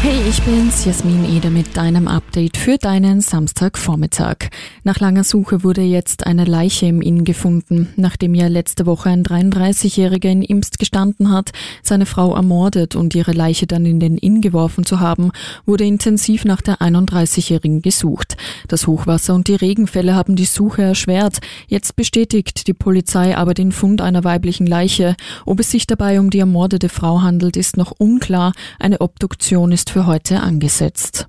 Hey, ich bin's, Jasmin Eder mit deinem Update für deinen Samstagvormittag. Nach langer Suche wurde jetzt eine Leiche im Inn gefunden, nachdem ja letzte Woche ein 33-Jähriger in Imst gestanden hat, seine Frau ermordet und ihre Leiche dann in den Inn geworfen zu haben, wurde intensiv nach der 31-Jährigen gesucht. Das Hochwasser und die Regenfälle haben die Suche erschwert. Jetzt bestätigt die Polizei aber den Fund einer weiblichen Leiche. Ob es sich dabei um die ermordete Frau handelt, ist noch unklar. Eine Obduktion ist für heute angesetzt.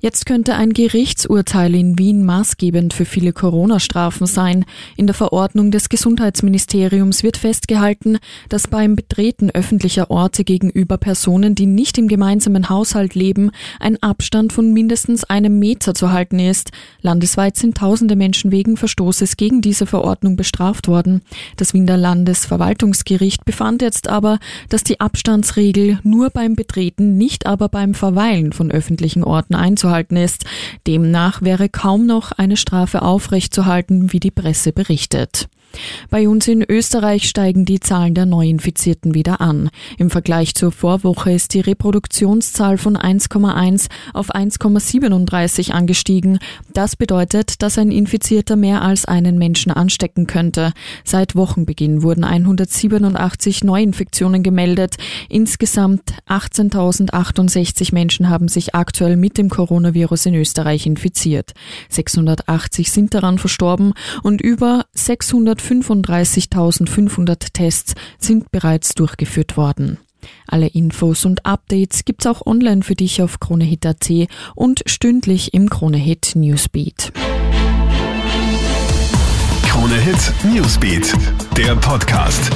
Jetzt könnte ein Gerichtsurteil in Wien maßgebend für viele Corona-Strafen sein. In der Verordnung des Gesundheitsministeriums wird festgehalten, dass beim Betreten öffentlicher Orte gegenüber Personen, die nicht im gemeinsamen Haushalt leben, ein Abstand von mindestens einem Meter zu halten ist. Landesweit sind tausende Menschen wegen Verstoßes gegen diese Verordnung bestraft worden. Das Wiener Landesverwaltungsgericht befand jetzt aber, dass die Abstandsregel nur beim Betreten, nicht aber beim Verweilen von öffentlichen Orten einzuhalten ist. Demnach wäre kaum noch eine Strafe aufrechtzuerhalten, wie die Presse berichtet. Bei uns in Österreich steigen die Zahlen der Neuinfizierten wieder an. Im Vergleich zur Vorwoche ist die Reproduktionszahl von 1,1 auf 1,37 angestiegen. Das bedeutet, dass ein Infizierter mehr als einen Menschen anstecken könnte. Seit Wochenbeginn wurden 187 Neuinfektionen gemeldet. Insgesamt 18.068 Menschen haben sich aktuell mit dem Coronavirus in Österreich infiziert. 680 sind daran verstorben und über 600 135.500 Tests sind bereits durchgeführt worden. Alle Infos und Updates gibt's auch online für dich auf KroneHit.at und stündlich im KroneHit Newsbeat. KroneHit Newsbeat, der Podcast.